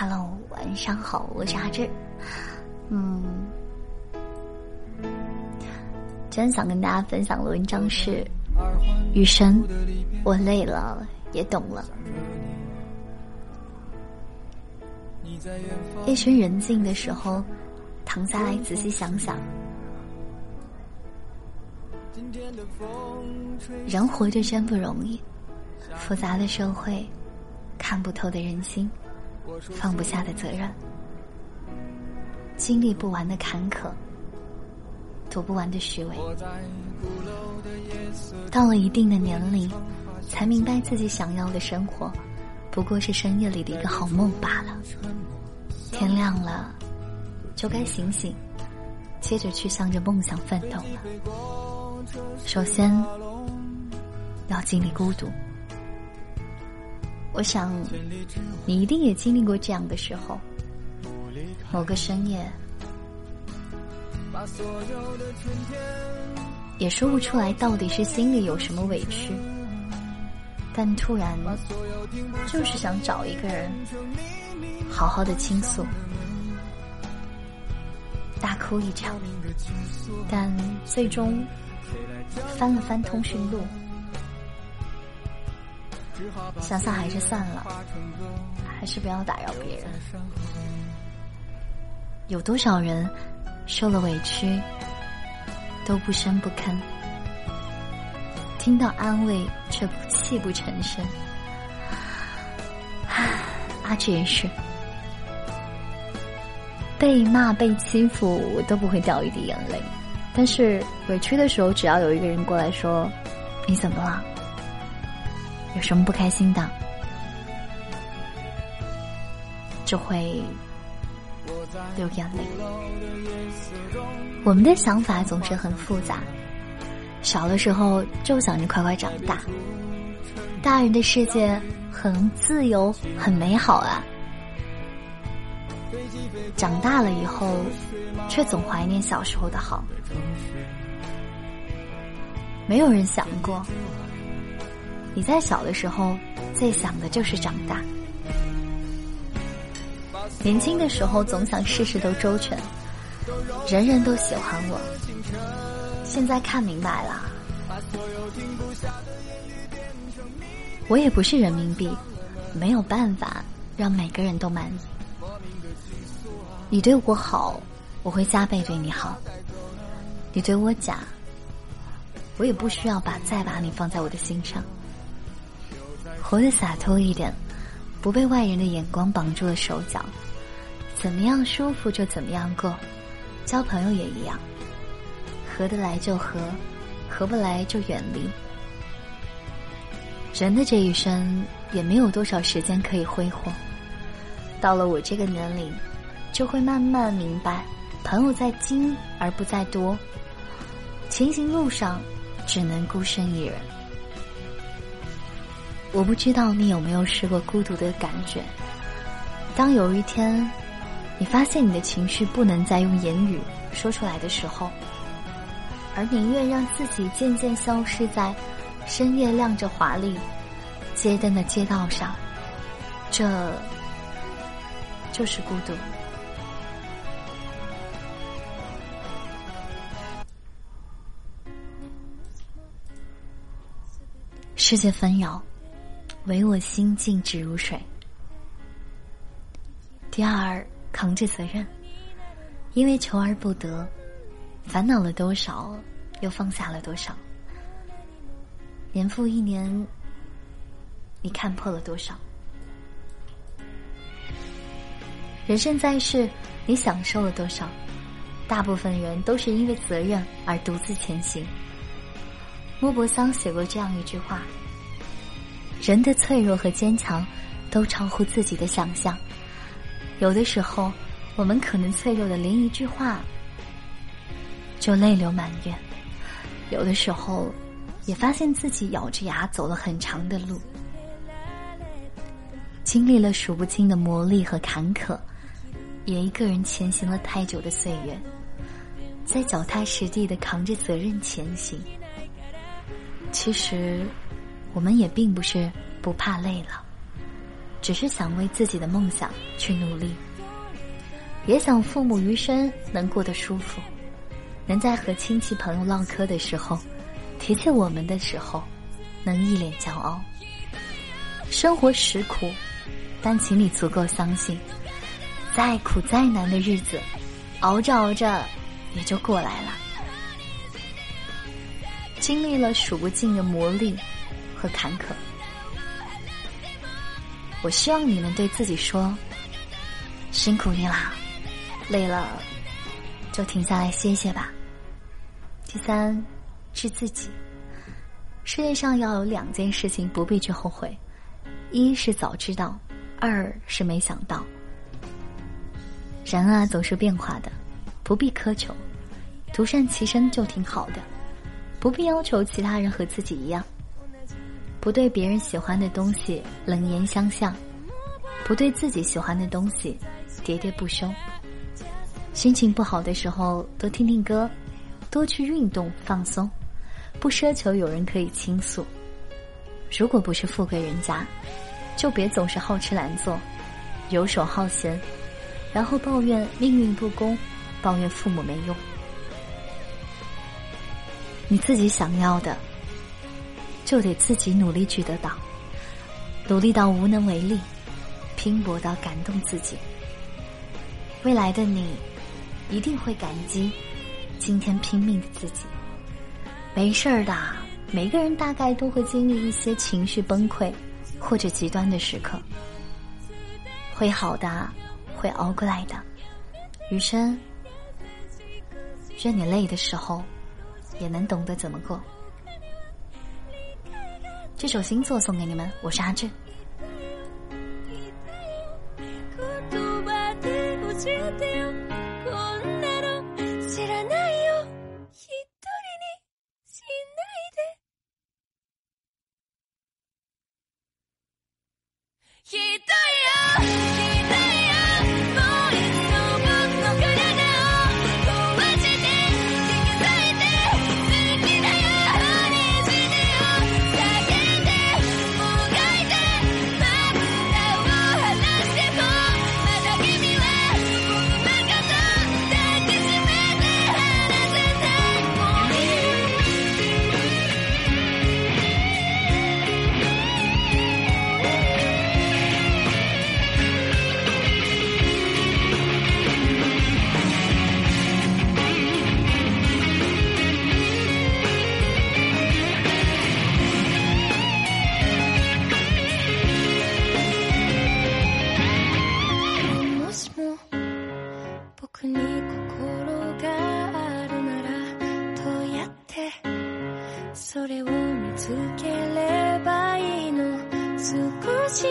Hello，晚上好，我是阿志。嗯，今天想跟大家分享的文章是：雨神，我累了，也懂了。夜深人静的时候，躺下来仔细想想，人活着真不容易，复杂的社会，看不透的人心。放不下的责任，经历不完的坎坷，读不完的虚伪。到了一定的年龄，才明白自己想要的生活，不过是深夜里的一个好梦罢了。天亮了，就该醒醒，接着去向着梦想奋斗了。首先，要经历孤独。我想，你一定也经历过这样的时候。某个深夜，也说不出来到底是心里有什么委屈，但突然就是想找一个人好好的倾诉，大哭一场。但最终翻了翻通讯录。想想还是算了，还是不要打扰别人。有多少人受了委屈都不声不吭，听到安慰却泣不成声。阿志也是，被骂被欺负我都不会掉一滴眼泪，但是委屈的时候，只要有一个人过来说：“你怎么了？”有什么不开心的，就会流眼泪。我们的想法总是很复杂，小的时候就想着快快长大，大人的世界很自由很美好啊。长大了以后，却总怀念小时候的好。没有人想过。你在小的时候最想的就是长大，年轻的时候总想事事都周全，人人都喜欢我。现在看明白了，我也不是人民币，没有办法让每个人都满意。你对我好，我会加倍对你好；你对我假，我也不需要把再把你放在我的心上。活得洒脱一点，不被外人的眼光绑住了手脚，怎么样舒服就怎么样过。交朋友也一样，合得来就合，合不来就远离。人的这一生也没有多少时间可以挥霍，到了我这个年龄，就会慢慢明白，朋友在精而不在多，前行路上只能孤身一人。我不知道你有没有试过孤独的感觉。当有一天，你发现你的情绪不能再用言语说出来的时候，而宁愿让自己渐渐消失在深夜亮着华丽街灯的街道上，这就是孤独。世界纷扰。唯我心静止如水。第二，扛着责任，因为求而不得，烦恼了多少，又放下了多少。年复一年，你看破了多少？人生在世，你享受了多少？大部分人都是因为责任而独自前行。莫泊桑写过这样一句话。人的脆弱和坚强，都超乎自己的想象。有的时候，我们可能脆弱的连一句话就泪流满面；有的时候，也发现自己咬着牙走了很长的路，经历了数不清的磨砺和坎坷，也一个人前行了太久的岁月，在脚踏实地的扛着责任前行。其实。我们也并不是不怕累了，只是想为自己的梦想去努力，也想父母余生能过得舒服，能在和亲戚朋友唠嗑的时候，提起我们的时候，能一脸骄傲。生活实苦，但请你足够相信，再苦再难的日子，熬着熬着也就过来了。经历了数不尽的磨砺和坎坷。我希望你能对自己说：“辛苦你啦，累了就停下来歇歇吧。”第三，是自己。世界上要有两件事情不必去后悔：一是早知道，二是没想到。人啊，总是变化的，不必苛求，独善其身就挺好的，不必要求其他人和自己一样。不对别人喜欢的东西冷言相向，不对自己喜欢的东西喋喋不休。心情不好的时候多听听歌，多去运动放松，不奢求有人可以倾诉。如果不是富贵人家，就别总是好吃懒做，游手好闲，然后抱怨命运不公，抱怨父母没用。你自己想要的。就得自己努力去得到，努力到无能为力，拼搏到感动自己。未来的你一定会感激今天拼命的自己。没事儿的，每个人大概都会经历一些情绪崩溃或者极端的时刻，会好的，会熬过来的。余生，愿你累的时候也能懂得怎么过。这首新作送给你们，我是阿志。それ足够气